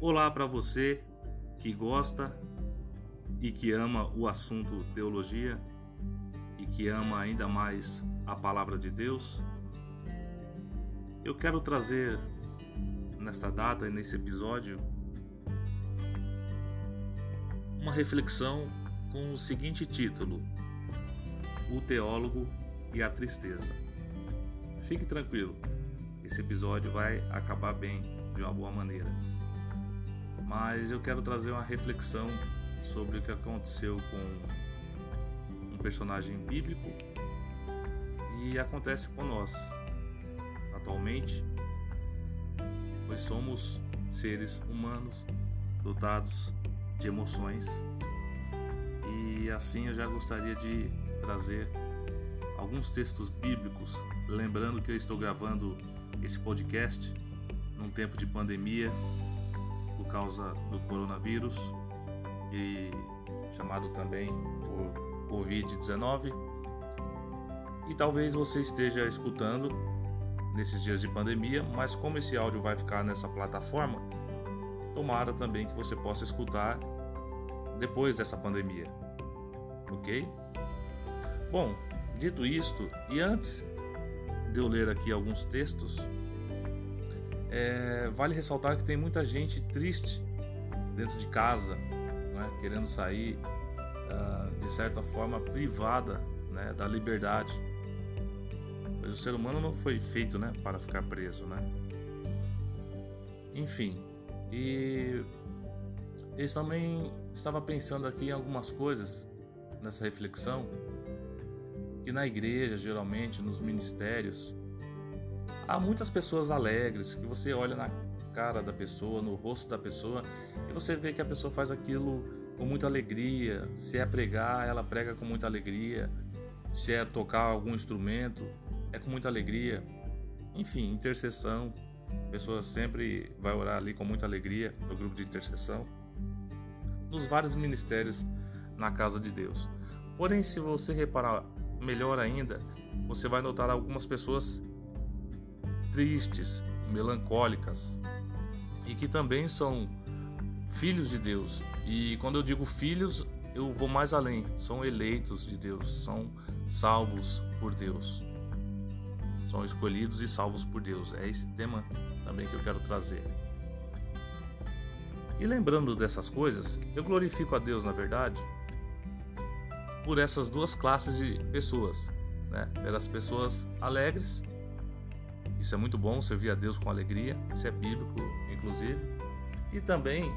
Olá para você que gosta e que ama o assunto teologia e que ama ainda mais a palavra de Deus. Eu quero trazer nesta data e nesse episódio uma reflexão com o seguinte título: O teólogo e a tristeza. Fique tranquilo, esse episódio vai acabar bem, de uma boa maneira. Mas eu quero trazer uma reflexão sobre o que aconteceu com um personagem bíblico e acontece com nós. Atualmente, pois somos seres humanos dotados de emoções e assim eu já gostaria de trazer alguns textos bíblicos, lembrando que eu estou gravando esse podcast num tempo de pandemia causa do coronavírus e chamado também por Covid-19. E talvez você esteja escutando nesses dias de pandemia, mas como esse áudio vai ficar nessa plataforma, tomara também que você possa escutar depois dessa pandemia. OK? Bom, dito isto, e antes de eu ler aqui alguns textos, é, vale ressaltar que tem muita gente triste dentro de casa, né, querendo sair uh, de certa forma privada né, da liberdade. Pois o ser humano não foi feito né, para ficar preso. Né? Enfim, e eu também estava pensando aqui em algumas coisas nessa reflexão que na igreja, geralmente, nos ministérios, há muitas pessoas alegres que você olha na cara da pessoa, no rosto da pessoa, e você vê que a pessoa faz aquilo com muita alegria. Se é pregar, ela prega com muita alegria. Se é tocar algum instrumento, é com muita alegria. Enfim, intercessão. A pessoa sempre vai orar ali com muita alegria no grupo de intercessão. Nos vários ministérios na casa de Deus. Porém, se você reparar melhor ainda, você vai notar algumas pessoas tristes, melancólicas e que também são filhos de Deus. E quando eu digo filhos, eu vou mais além, são eleitos de Deus, são salvos por Deus. São escolhidos e salvos por Deus. É esse tema também que eu quero trazer. E lembrando dessas coisas, eu glorifico a Deus, na verdade, por essas duas classes de pessoas, né? Pelas pessoas alegres, isso é muito bom, servir a Deus com alegria, isso é bíblico, inclusive, e também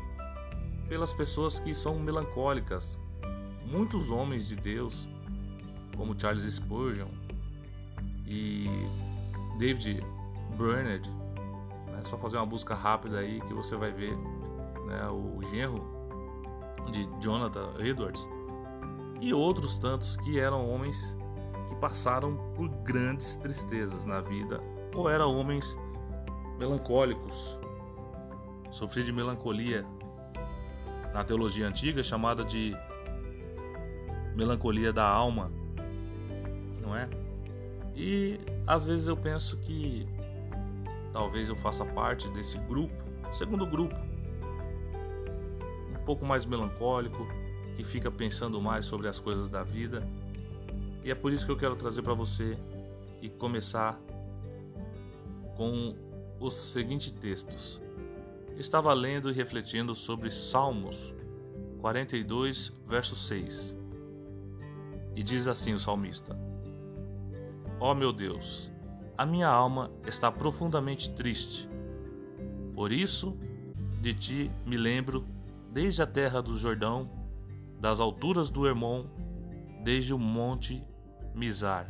pelas pessoas que são melancólicas. Muitos homens de Deus, como Charles Spurgeon e David Bernard, né? só fazer uma busca rápida aí que você vai ver né? o genro de Jonathan Edwards e outros tantos que eram homens que passaram por grandes tristezas na vida ou eram homens melancólicos. Sofri de melancolia na teologia antiga chamada de melancolia da alma, não é? E às vezes eu penso que talvez eu faça parte desse grupo, segundo grupo, um pouco mais melancólico, que fica pensando mais sobre as coisas da vida. E é por isso que eu quero trazer para você e começar com os seguintes textos. Estava lendo e refletindo sobre Salmos 42, verso 6. E diz assim o salmista: Ó oh meu Deus, a minha alma está profundamente triste. Por isso, de ti me lembro desde a terra do Jordão das alturas do Hermon, desde o monte Mizar.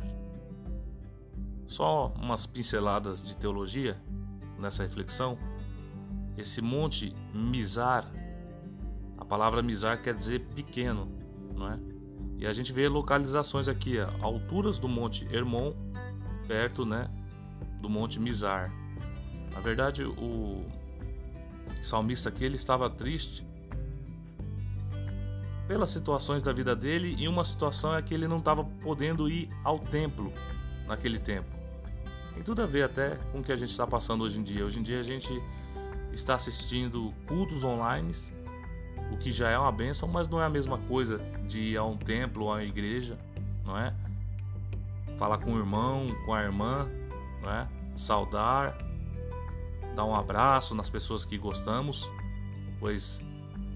Só umas pinceladas de teologia nessa reflexão. Esse monte Mizar, a palavra Mizar quer dizer pequeno, não é? E a gente vê localizações aqui, ó, alturas do monte Hermon, perto, né, do monte Mizar. Na verdade, o salmista aqui ele estava triste pelas situações da vida dele e uma situação é que ele não estava podendo ir ao templo naquele tempo. Tem tudo a ver até com o que a gente está passando hoje em dia. Hoje em dia a gente está assistindo cultos online, o que já é uma benção, mas não é a mesma coisa de ir a um templo a uma igreja, não é? Falar com o irmão, com a irmã, não é? Saudar, dar um abraço nas pessoas que gostamos, pois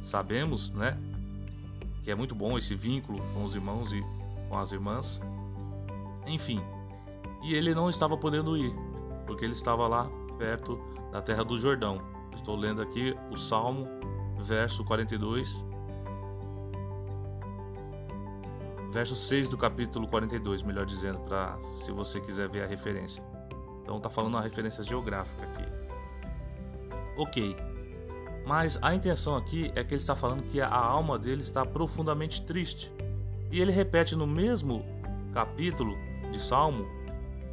sabemos, né, que é muito bom esse vínculo com os irmãos e com as irmãs. Enfim, e ele não estava podendo ir, porque ele estava lá perto da terra do Jordão. Estou lendo aqui o Salmo, verso 42, verso 6 do capítulo 42, melhor dizendo, para se você quiser ver a referência. Então tá falando uma referência geográfica aqui. Ok. Mas a intenção aqui é que ele está falando que a alma dele está profundamente triste. E ele repete no mesmo capítulo de Salmo,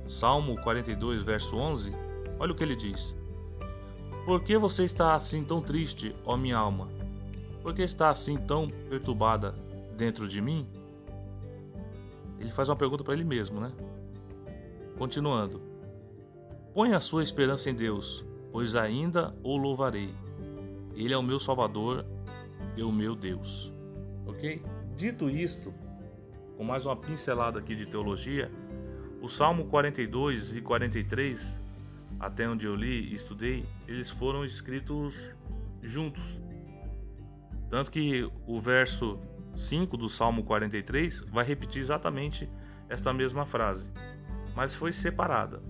Salmo 42, verso 11, olha o que ele diz: Por que você está assim tão triste, ó minha alma? Por que está assim tão perturbada dentro de mim? Ele faz uma pergunta para ele mesmo, né? Continuando. Põe a sua esperança em Deus, pois ainda o louvarei. Ele é o meu Salvador e o meu Deus. Ok? Dito isto, com mais uma pincelada aqui de teologia, o Salmo 42 e 43, até onde eu li e estudei, eles foram escritos juntos. Tanto que o verso 5 do Salmo 43 vai repetir exatamente esta mesma frase, mas foi separada.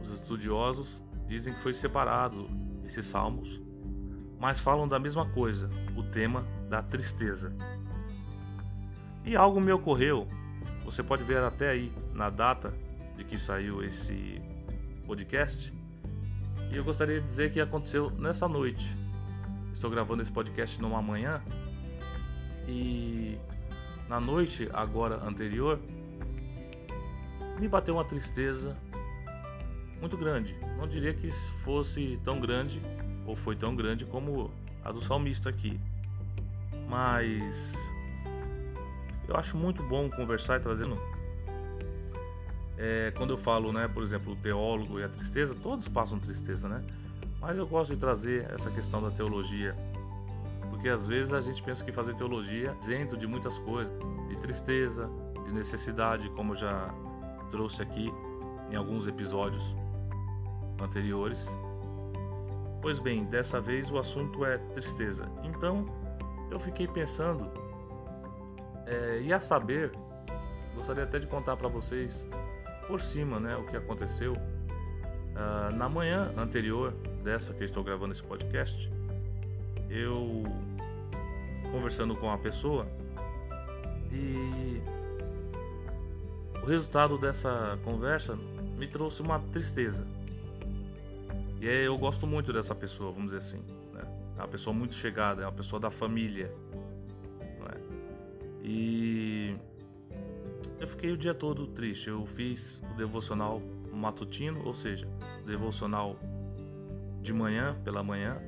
Os estudiosos dizem que foi separado esses salmos, mas falam da mesma coisa, o tema da tristeza. E algo me ocorreu, você pode ver até aí na data de que saiu esse podcast, e eu gostaria de dizer que aconteceu nessa noite. Estou gravando esse podcast numa manhã e na noite agora anterior me bateu uma tristeza muito grande. Não diria que fosse tão grande ou foi tão grande como a do salmista aqui. Mas eu acho muito bom conversar e trazendo. É, quando eu falo, né, por exemplo, o teólogo e a tristeza, todos passam tristeza, né? Mas eu gosto de trazer essa questão da teologia, porque às vezes a gente pensa que fazer teologia é isento de muitas coisas, de tristeza, de necessidade, como eu já trouxe aqui em alguns episódios anteriores. Pois bem, dessa vez o assunto é tristeza. Então eu fiquei pensando, é, e a saber, gostaria até de contar para vocês por cima né, o que aconteceu. Uh, na manhã anterior dessa que estou gravando esse podcast, eu conversando com uma pessoa e o resultado dessa conversa me trouxe uma tristeza. E eu gosto muito dessa pessoa, vamos dizer assim. Né? É uma pessoa muito chegada, é uma pessoa da família. E eu fiquei o dia todo triste. Eu fiz o devocional matutino, ou seja, devocional de manhã, pela manhã,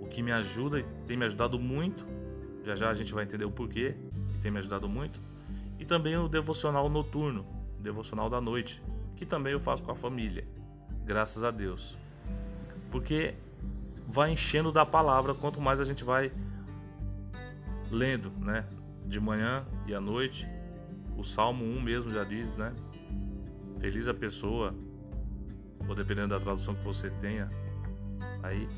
o que me ajuda e tem me ajudado muito. Já já a gente vai entender o porquê, e tem me ajudado muito. E também o devocional noturno, o devocional da noite, que também eu faço com a família graças a Deus. Porque vai enchendo da palavra quanto mais a gente vai lendo, né? De manhã e à noite. O Salmo 1 mesmo já diz, né? Feliz a pessoa, ou dependendo da tradução que você tenha, aí,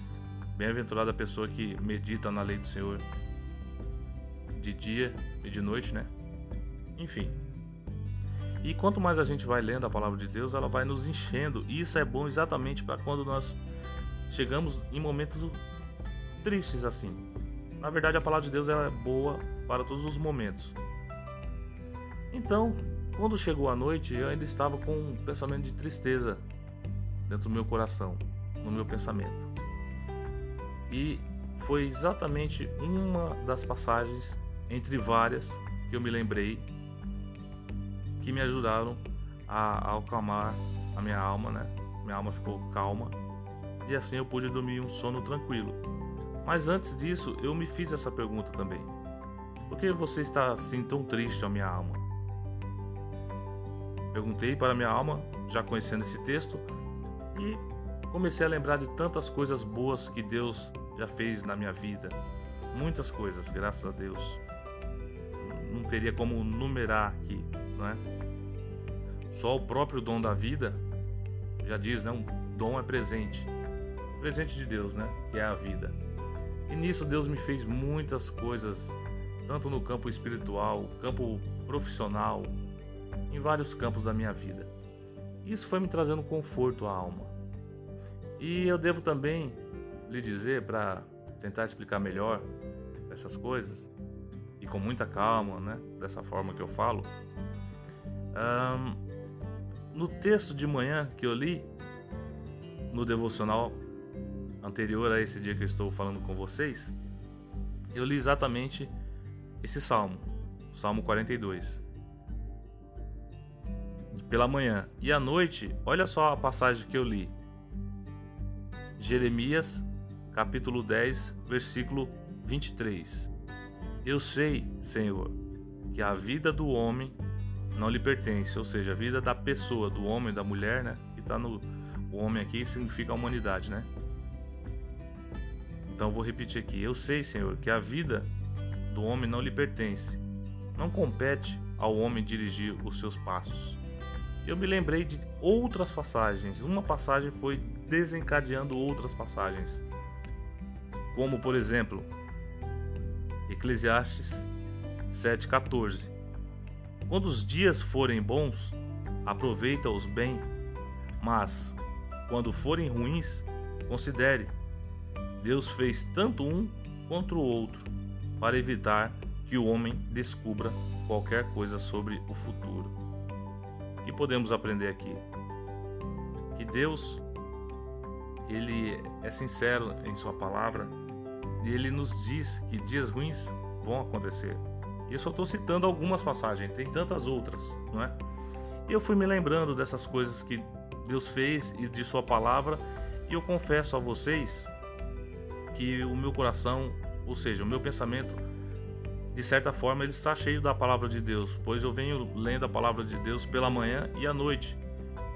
bem-aventurada a pessoa que medita na lei do Senhor de dia e de noite, né? Enfim, e quanto mais a gente vai lendo a palavra de Deus, ela vai nos enchendo. E isso é bom exatamente para quando nós chegamos em momentos tristes assim. Na verdade, a palavra de Deus é boa para todos os momentos. Então, quando chegou a noite, eu ainda estava com um pensamento de tristeza dentro do meu coração, no meu pensamento. E foi exatamente uma das passagens entre várias que eu me lembrei que me ajudaram a, a acalmar a minha alma, né? Minha alma ficou calma e assim eu pude dormir um sono tranquilo. Mas antes disso, eu me fiz essa pergunta também: Por que você está assim tão triste, a minha alma? Perguntei para minha alma, já conhecendo esse texto, e comecei a lembrar de tantas coisas boas que Deus já fez na minha vida. Muitas coisas, graças a Deus. Não teria como numerar aqui, não é? Só o próprio dom da vida já diz, né? Um dom é presente. Presente de Deus, né? Que é a vida. E nisso Deus me fez muitas coisas, tanto no campo espiritual, campo profissional, em vários campos da minha vida. Isso foi me trazendo conforto à alma. E eu devo também lhe dizer, para tentar explicar melhor essas coisas, e com muita calma, né, dessa forma que eu falo, no texto de manhã que eu li, no devocional anterior a esse dia que eu estou falando com vocês, eu li exatamente esse salmo, Salmo 42 pela manhã. E à noite, olha só a passagem que eu li. Jeremias, capítulo 10, versículo 23. Eu sei, Senhor, que a vida do homem não lhe pertence, ou seja, a vida da pessoa, do homem, da mulher, né? Que tá no o homem aqui significa a humanidade, né? Então vou repetir aqui. Eu sei, Senhor, que a vida do homem não lhe pertence. Não compete ao homem dirigir os seus passos eu me lembrei de outras passagens. Uma passagem foi desencadeando outras passagens. Como, por exemplo, Eclesiastes 7,14. Quando os dias forem bons, aproveita-os bem, mas quando forem ruins, considere: Deus fez tanto um quanto o outro, para evitar que o homem descubra qualquer coisa sobre o futuro que podemos aprender aqui? Que Deus ele é sincero em sua palavra e ele nos diz que dias ruins vão acontecer. E eu só estou citando algumas passagens, tem tantas outras, não é? E eu fui me lembrando dessas coisas que Deus fez e de sua palavra, e eu confesso a vocês que o meu coração, ou seja, o meu pensamento de certa forma, ele está cheio da palavra de Deus, pois eu venho lendo a palavra de Deus pela manhã e à noite.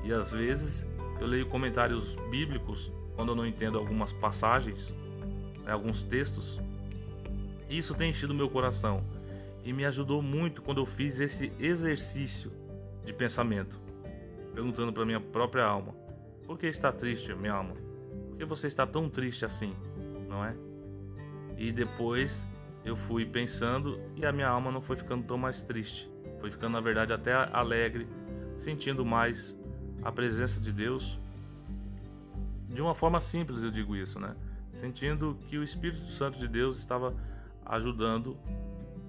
E às vezes eu leio comentários bíblicos quando eu não entendo algumas passagens, né, alguns textos. Isso tem enchido meu coração e me ajudou muito quando eu fiz esse exercício de pensamento, perguntando para minha própria alma: por que está triste, minha alma? Por que você está tão triste assim, não é? E depois eu fui pensando e a minha alma não foi ficando tão mais triste. Foi ficando, na verdade, até alegre, sentindo mais a presença de Deus. De uma forma simples, eu digo isso, né? Sentindo que o Espírito Santo de Deus estava ajudando.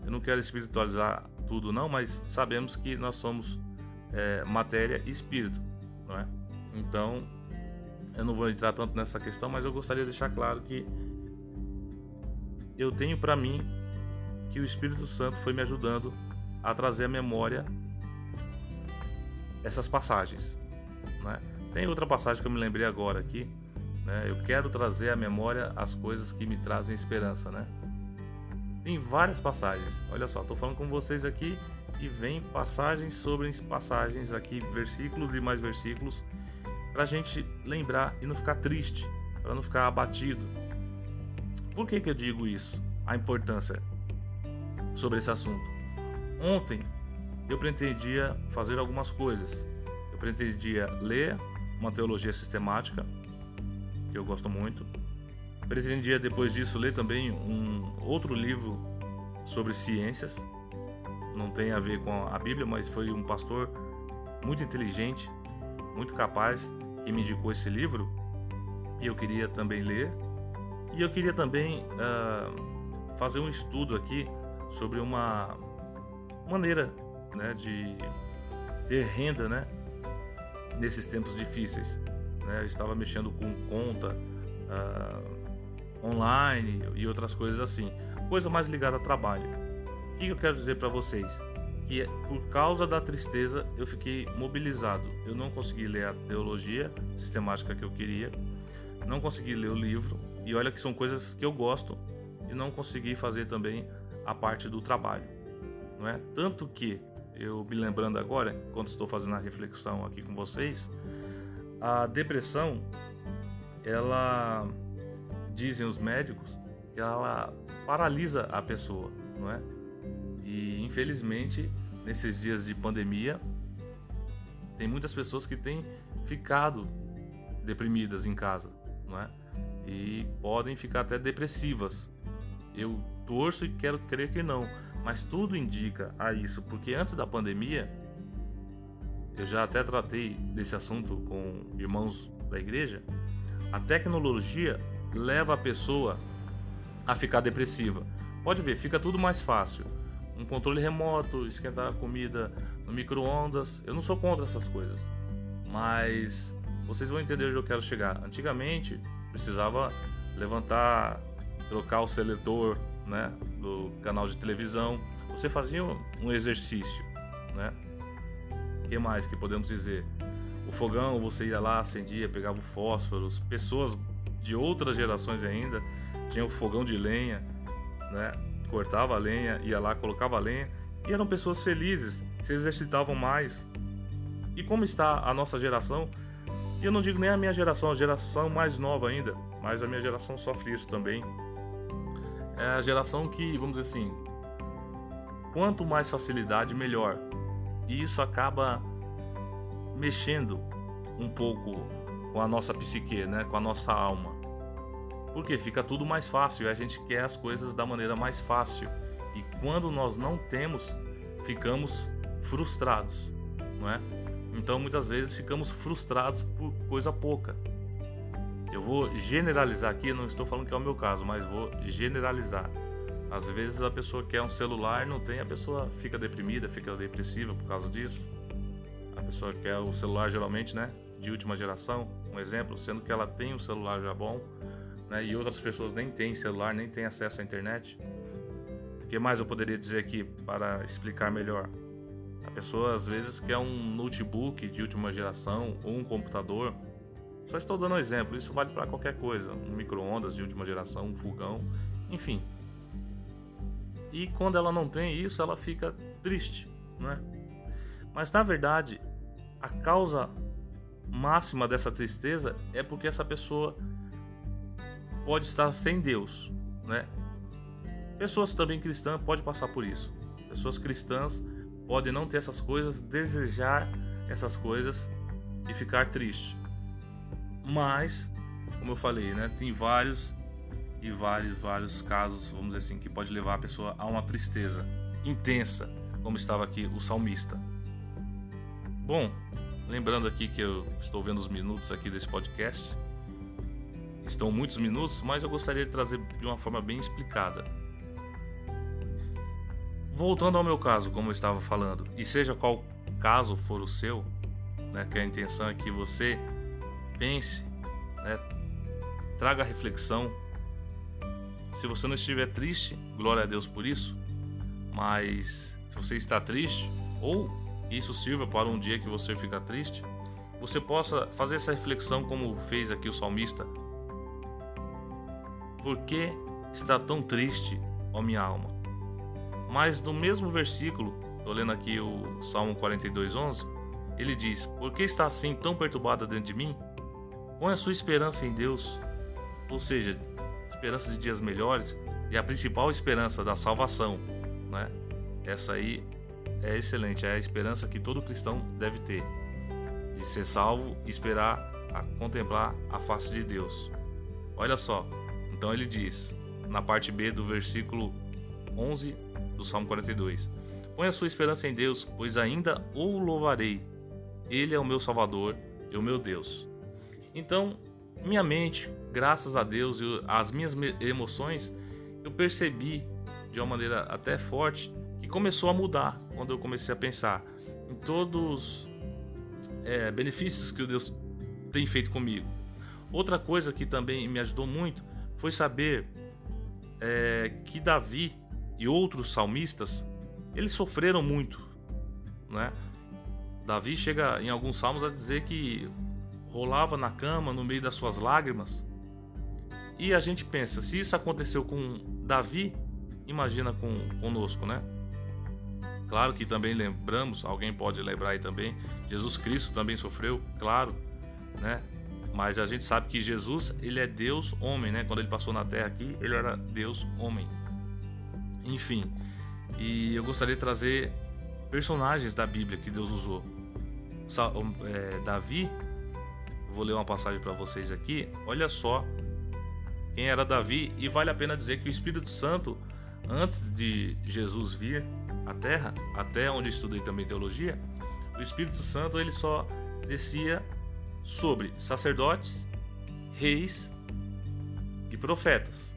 Eu não quero espiritualizar tudo, não, mas sabemos que nós somos é, matéria e espírito, não é? Então, eu não vou entrar tanto nessa questão, mas eu gostaria de deixar claro que eu tenho para mim que o Espírito Santo foi me ajudando a trazer à memória essas passagens. Né? Tem outra passagem que eu me lembrei agora aqui. Né? Eu quero trazer à memória as coisas que me trazem esperança. Né? Tem várias passagens. Olha só, estou falando com vocês aqui e vem passagens sobre passagens aqui, versículos e mais versículos, para a gente lembrar e não ficar triste, para não ficar abatido. Por que, que eu digo isso? A importância sobre esse assunto. Ontem eu pretendia fazer algumas coisas. Eu pretendia ler uma teologia sistemática, que eu gosto muito. Pretendia depois disso ler também um outro livro sobre ciências. Não tem a ver com a Bíblia, mas foi um pastor muito inteligente, muito capaz que me indicou esse livro e eu queria também ler. E eu queria também uh, fazer um estudo aqui sobre uma maneira né, de ter renda né, nesses tempos difíceis. Né? Eu estava mexendo com conta uh, online e outras coisas assim, coisa mais ligada a trabalho. O que eu quero dizer para vocês? Que por causa da tristeza eu fiquei mobilizado. Eu não consegui ler a teologia sistemática que eu queria não consegui ler o livro, e olha que são coisas que eu gosto, e não consegui fazer também a parte do trabalho. Não é? Tanto que, eu me lembrando agora, quando estou fazendo a reflexão aqui com vocês, a depressão ela dizem os médicos que ela paralisa a pessoa, não é? E infelizmente, nesses dias de pandemia, tem muitas pessoas que têm ficado deprimidas em casa, não é? E podem ficar até depressivas. Eu torço e quero crer que não, mas tudo indica a isso, porque antes da pandemia, eu já até tratei desse assunto com irmãos da igreja. A tecnologia leva a pessoa a ficar depressiva. Pode ver, fica tudo mais fácil. Um controle remoto, esquentar a comida no micro-ondas. Eu não sou contra essas coisas. Mas vocês vão entender onde eu quero chegar. Antigamente, precisava levantar, trocar o seletor né, do canal de televisão. Você fazia um exercício, né? O que mais que podemos dizer? O fogão, você ia lá, acendia, pegava o fósforo. Pessoas de outras gerações ainda tinham fogão de lenha, né? Cortava a lenha, ia lá, colocava a lenha e eram pessoas felizes, se exercitavam mais. E como está a nossa geração? E eu não digo nem a minha geração, a geração mais nova ainda, mas a minha geração sofre isso também. É a geração que, vamos dizer assim, quanto mais facilidade, melhor. E isso acaba mexendo um pouco com a nossa psique, né? com a nossa alma. Porque fica tudo mais fácil e a gente quer as coisas da maneira mais fácil. E quando nós não temos, ficamos frustrados, não é? Então muitas vezes ficamos frustrados por coisa pouca. Eu vou generalizar aqui, não estou falando que é o meu caso, mas vou generalizar. Às vezes a pessoa quer um celular, não tem, a pessoa fica deprimida, fica depressiva por causa disso. A pessoa quer o celular geralmente, né, de última geração, um exemplo, sendo que ela tem um celular já bom, né, e outras pessoas nem têm celular, nem têm acesso à internet. O que mais eu poderia dizer aqui para explicar melhor? A pessoa às vezes quer um notebook de última geração ou um computador. Só estou dando um exemplo, isso vale para qualquer coisa, um micro-ondas de última geração, um fogão, enfim. E quando ela não tem isso, ela fica triste, né? Mas na verdade, a causa máxima dessa tristeza é porque essa pessoa pode estar sem Deus, né? Pessoas também cristãs podem passar por isso. Pessoas cristãs pode não ter essas coisas, desejar essas coisas e ficar triste. Mas, como eu falei, né, tem vários e vários, vários casos, vamos dizer assim, que pode levar a pessoa a uma tristeza intensa, como estava aqui o salmista. Bom, lembrando aqui que eu estou vendo os minutos aqui desse podcast. Estão muitos minutos, mas eu gostaria de trazer de uma forma bem explicada voltando ao meu caso, como eu estava falando, e seja qual caso for o seu, né, que a intenção é que você pense, né, traga reflexão. Se você não estiver triste, glória a Deus por isso, mas se você está triste, ou isso sirva para um dia que você fica triste, você possa fazer essa reflexão como fez aqui o salmista. Por que está tão triste, ó minha alma? Mas no mesmo versículo, estou lendo aqui o Salmo 42:11, ele diz: Por que está assim tão perturbada dentro de mim? Põe a sua esperança em Deus, ou seja, esperança de dias melhores e a principal esperança da salvação, né? Essa aí é excelente, é a esperança que todo cristão deve ter de ser salvo e esperar a contemplar a face de Deus. Olha só, então ele diz na parte B do versículo 11 do Salmo 42. Põe a sua esperança em Deus, pois ainda o louvarei. Ele é o meu Salvador e o meu Deus. Então, minha mente, graças a Deus e as minhas emoções, eu percebi de uma maneira até forte que começou a mudar quando eu comecei a pensar em todos é, benefícios que Deus tem feito comigo. Outra coisa que também me ajudou muito foi saber é, que Davi e outros salmistas, eles sofreram muito, né? Davi chega em alguns salmos a dizer que rolava na cama no meio das suas lágrimas. E a gente pensa, se isso aconteceu com Davi, imagina com conosco, né? Claro que também lembramos, alguém pode lembrar aí também, Jesus Cristo também sofreu, claro, né? Mas a gente sabe que Jesus, ele é Deus homem, né? Quando ele passou na terra aqui, ele era Deus homem. Enfim, e eu gostaria de trazer personagens da Bíblia que Deus usou. É, Davi, vou ler uma passagem para vocês aqui. Olha só quem era Davi e vale a pena dizer que o Espírito Santo, antes de Jesus vir à Terra, até onde estudei também teologia, o Espírito Santo ele só descia sobre sacerdotes, reis e profetas.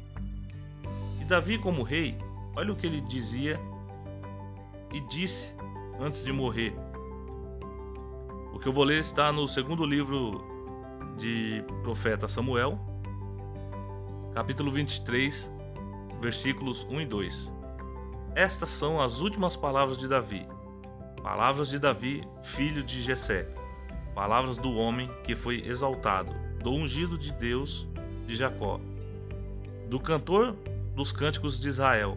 E Davi, como rei, olha o que ele dizia e disse antes de morrer. O que eu vou ler está no segundo livro de profeta Samuel, capítulo 23, versículos 1 e 2. Estas são as últimas palavras de Davi. Palavras de Davi, filho de Jessé palavras do homem que foi exaltado, do ungido de Deus de Jacó, do cantor dos cânticos de Israel.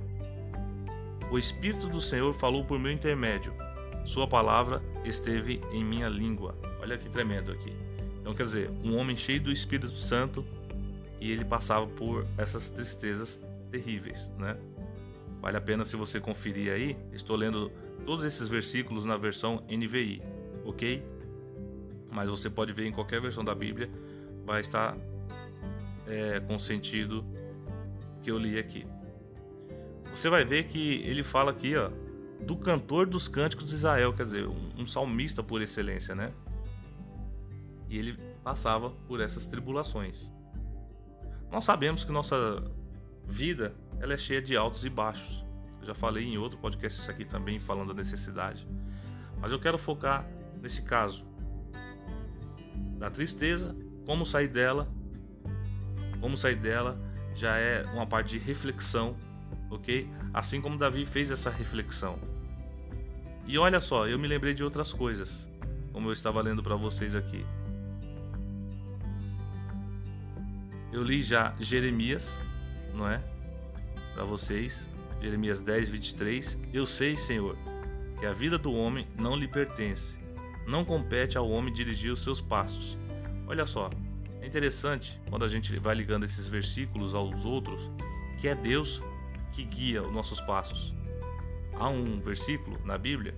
O Espírito do Senhor falou por meu intermédio, sua palavra esteve em minha língua. Olha que tremendo aqui. Então, quer dizer, um homem cheio do Espírito Santo e ele passava por essas tristezas terríveis, né? Vale a pena se você conferir aí. Estou lendo todos esses versículos na versão NVI, ok? mas você pode ver em qualquer versão da Bíblia, vai estar é, com o sentido que eu li aqui. Você vai ver que ele fala aqui, ó, do cantor dos cânticos de Israel, quer dizer, um, salmista por excelência, né? E ele passava por essas tribulações. Nós sabemos que nossa vida ela é cheia de altos e baixos. Eu já falei em outro podcast isso aqui também falando da necessidade. Mas eu quero focar nesse caso da tristeza, como sair dela, como sair dela já é uma parte de reflexão, ok? Assim como Davi fez essa reflexão. E olha só, eu me lembrei de outras coisas, como eu estava lendo para vocês aqui. Eu li já Jeremias, não é? Para vocês, Jeremias 10, 23. Eu sei, Senhor, que a vida do homem não lhe pertence não compete ao homem dirigir os seus passos. Olha só, é interessante quando a gente vai ligando esses versículos aos outros, que é Deus que guia os nossos passos. Há um versículo na Bíblia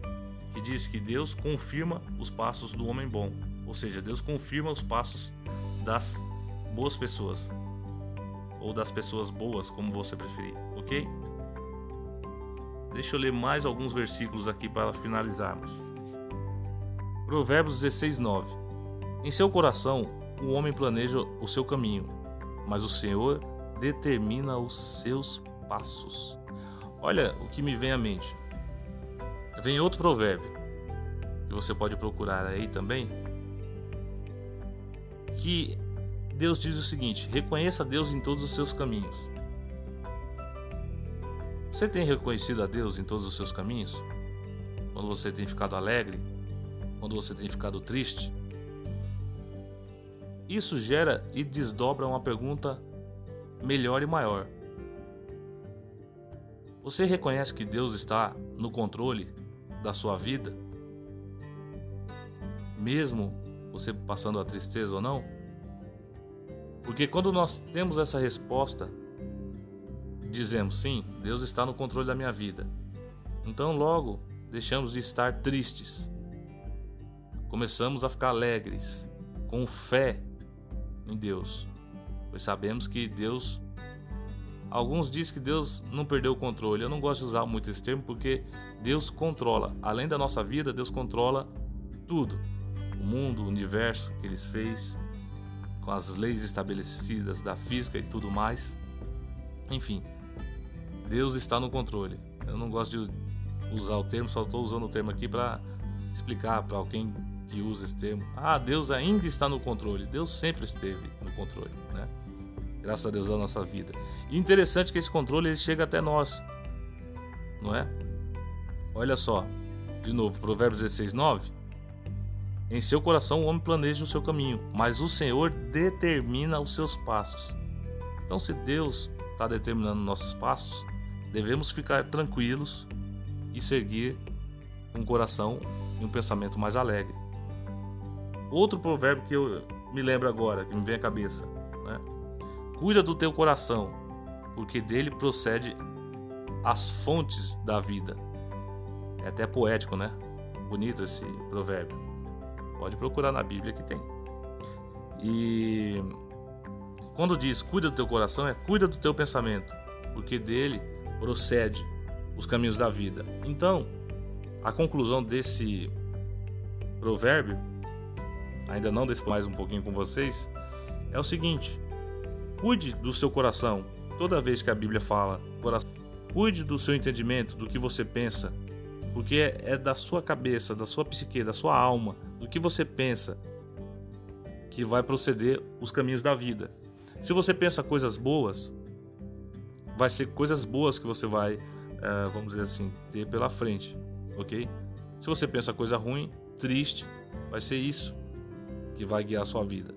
que diz que Deus confirma os passos do homem bom, ou seja, Deus confirma os passos das boas pessoas ou das pessoas boas, como você preferir, ok? Deixa eu ler mais alguns versículos aqui para finalizarmos. Provérbios 16, 9. Em seu coração o homem planeja o seu caminho, mas o Senhor determina os seus passos. Olha o que me vem à mente. Vem outro provérbio, que você pode procurar aí também, que Deus diz o seguinte: reconheça Deus em todos os seus caminhos. Você tem reconhecido a Deus em todos os seus caminhos? Quando você tem ficado alegre, quando você tem ficado triste? Isso gera e desdobra uma pergunta melhor e maior. Você reconhece que Deus está no controle da sua vida? Mesmo você passando a tristeza ou não? Porque quando nós temos essa resposta, dizemos sim, Deus está no controle da minha vida. Então logo deixamos de estar tristes começamos a ficar alegres, com fé em Deus, pois sabemos que Deus. Alguns dizem que Deus não perdeu o controle. Eu não gosto de usar muito esse termo porque Deus controla. Além da nossa vida, Deus controla tudo: o mundo, o universo que Ele fez, com as leis estabelecidas da física e tudo mais. Enfim, Deus está no controle. Eu não gosto de usar o termo, só estou usando o termo aqui para explicar para alguém que usa esse termo. Ah, Deus ainda está no controle. Deus sempre esteve no controle, né? Graças a Deus da nossa vida. E interessante que esse controle ele chega até nós, não é? Olha só, de novo, Provérbios 16, 9. Em seu coração o homem planeja o seu caminho, mas o Senhor determina os seus passos. Então, se Deus está determinando nossos passos, devemos ficar tranquilos e seguir um coração e um pensamento mais alegre. Outro provérbio que eu me lembra agora, que me vem à cabeça. Cuida do teu coração, porque dele procede as fontes da vida. É até poético, né? Bonito esse provérbio. Pode procurar na Bíblia que tem. E quando diz cuida do teu coração, é cuida do teu pensamento, porque dele procede os caminhos da vida. Então, a conclusão desse provérbio, ainda não desse mais um pouquinho com vocês, é o seguinte: cuide do seu coração. Toda vez que a Bíblia fala coração, cuide do seu entendimento, do que você pensa, porque é, é da sua cabeça, da sua psique, da sua alma, do que você pensa, que vai proceder os caminhos da vida. Se você pensa coisas boas, vai ser coisas boas que você vai, uh, vamos dizer assim, ter pela frente, ok? Se você pensa coisa ruim, triste, vai ser isso que vai guiar a sua vida.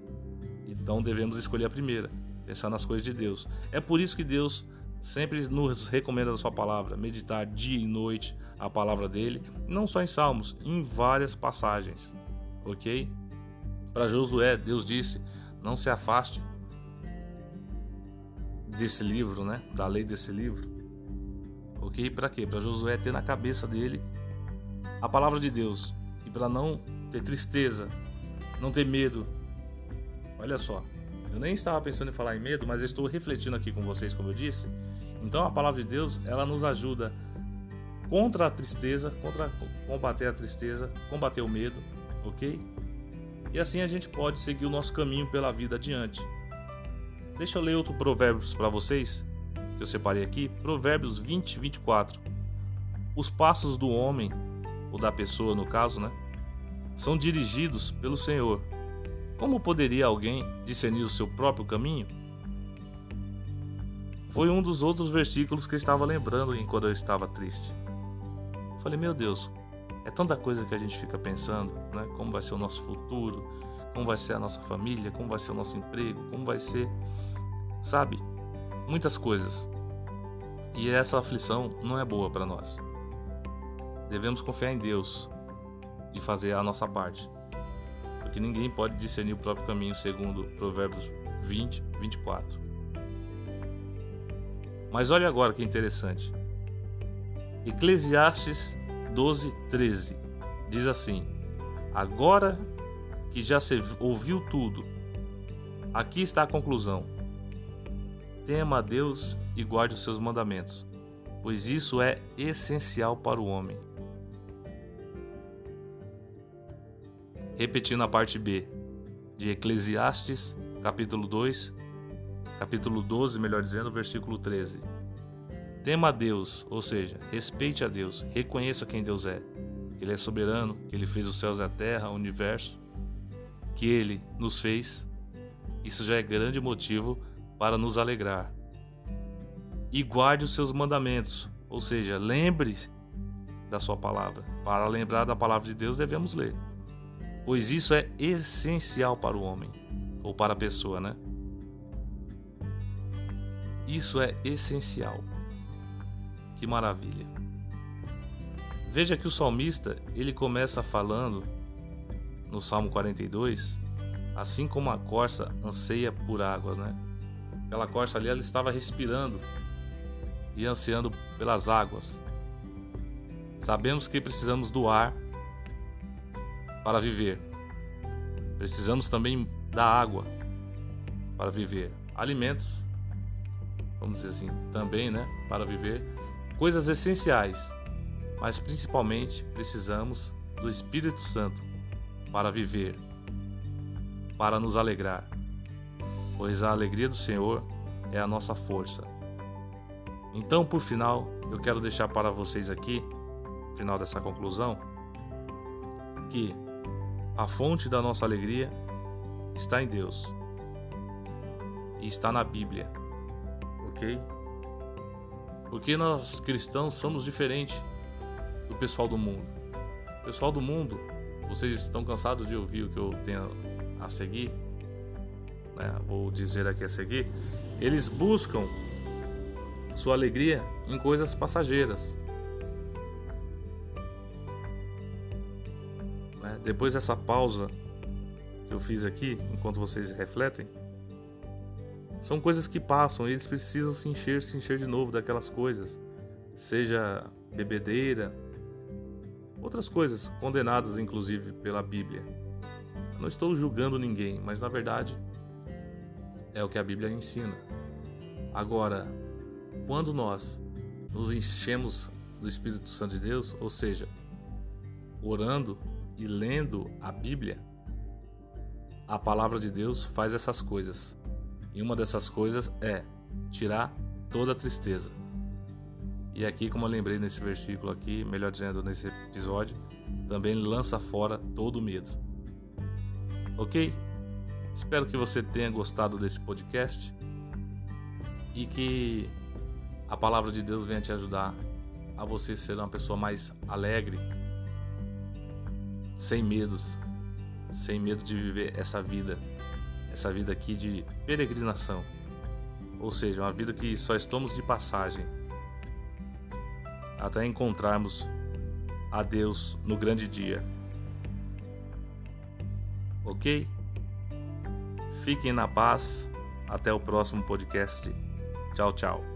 Então devemos escolher a primeira, pensar nas coisas de Deus. É por isso que Deus sempre nos recomenda na sua palavra, meditar dia e noite a palavra dele, não só em Salmos, em várias passagens. OK? Para Josué, Deus disse: "Não se afaste desse livro, né? Da lei desse livro. OK? Para quê? Para Josué ter na cabeça dele a palavra de Deus e para não ter tristeza, não ter medo. Olha só, eu nem estava pensando em falar em medo, mas estou refletindo aqui com vocês, como eu disse. Então a palavra de Deus, ela nos ajuda contra a tristeza, contra combater a tristeza, combater o medo, ok? E assim a gente pode seguir o nosso caminho pela vida adiante. Deixa eu ler outro provérbios para vocês, que eu separei aqui, Provérbios 20, 24. Os passos do homem, ou da pessoa no caso, né? são dirigidos pelo Senhor. Como poderia alguém discernir o seu próprio caminho? Foi um dos outros versículos que eu estava lembrando enquanto eu estava triste. Falei, meu Deus, é tanta coisa que a gente fica pensando, né? Como vai ser o nosso futuro, como vai ser a nossa família, como vai ser o nosso emprego, como vai ser, sabe? Muitas coisas. E essa aflição não é boa para nós. Devemos confiar em Deus, e fazer a nossa parte. Porque ninguém pode discernir o próprio caminho, segundo Provérbios 20, 24. Mas olha agora que interessante. Eclesiastes 12, 13 diz assim: Agora que já se ouviu tudo, aqui está a conclusão. Tema a Deus e guarde os seus mandamentos, pois isso é essencial para o homem. Repetindo a parte B de Eclesiastes, capítulo 2, capítulo 12, melhor dizendo, versículo 13. Tema a Deus, ou seja, respeite a Deus, reconheça quem Deus é, que Ele é soberano, que Ele fez os céus e a terra, o universo, que Ele nos fez. Isso já é grande motivo para nos alegrar. E guarde os seus mandamentos, ou seja, lembre da sua palavra. Para lembrar da palavra de Deus, devemos ler pois isso é essencial para o homem ou para a pessoa, né? Isso é essencial. Que maravilha. Veja que o salmista, ele começa falando no Salmo 42, assim como a corça anseia por águas, né? Aquela corça ali, ela estava respirando e ansiando pelas águas. Sabemos que precisamos do ar para viver. Precisamos também da água para viver, alimentos, vamos dizer assim, também, né, para viver, coisas essenciais, mas principalmente precisamos do Espírito Santo para viver, para nos alegrar, pois a alegria do Senhor é a nossa força. Então, por final, eu quero deixar para vocês aqui, final dessa conclusão, que a fonte da nossa alegria está em Deus e está na Bíblia, ok? Porque nós cristãos somos diferentes do pessoal do mundo. O pessoal do mundo, vocês estão cansados de ouvir o que eu tenho a seguir? Né? Vou dizer aqui a seguir. Eles buscam sua alegria em coisas passageiras depois dessa pausa que eu fiz aqui, enquanto vocês refletem, são coisas que passam, eles precisam se encher, se encher de novo daquelas coisas, seja bebedeira, outras coisas condenadas inclusive pela Bíblia. Não estou julgando ninguém, mas na verdade é o que a Bíblia ensina. Agora, quando nós nos enchemos do Espírito Santo de Deus, ou seja, orando e lendo a Bíblia, a palavra de Deus faz essas coisas. E uma dessas coisas é tirar toda a tristeza. E aqui, como eu lembrei nesse versículo aqui, melhor dizendo, nesse episódio, também lança fora todo o medo. Ok? Espero que você tenha gostado desse podcast e que a palavra de Deus venha te ajudar a você ser uma pessoa mais alegre, sem medos, sem medo de viver essa vida, essa vida aqui de peregrinação. Ou seja, uma vida que só estamos de passagem até encontrarmos a Deus no grande dia. Ok? Fiquem na paz. Até o próximo podcast. Tchau, tchau.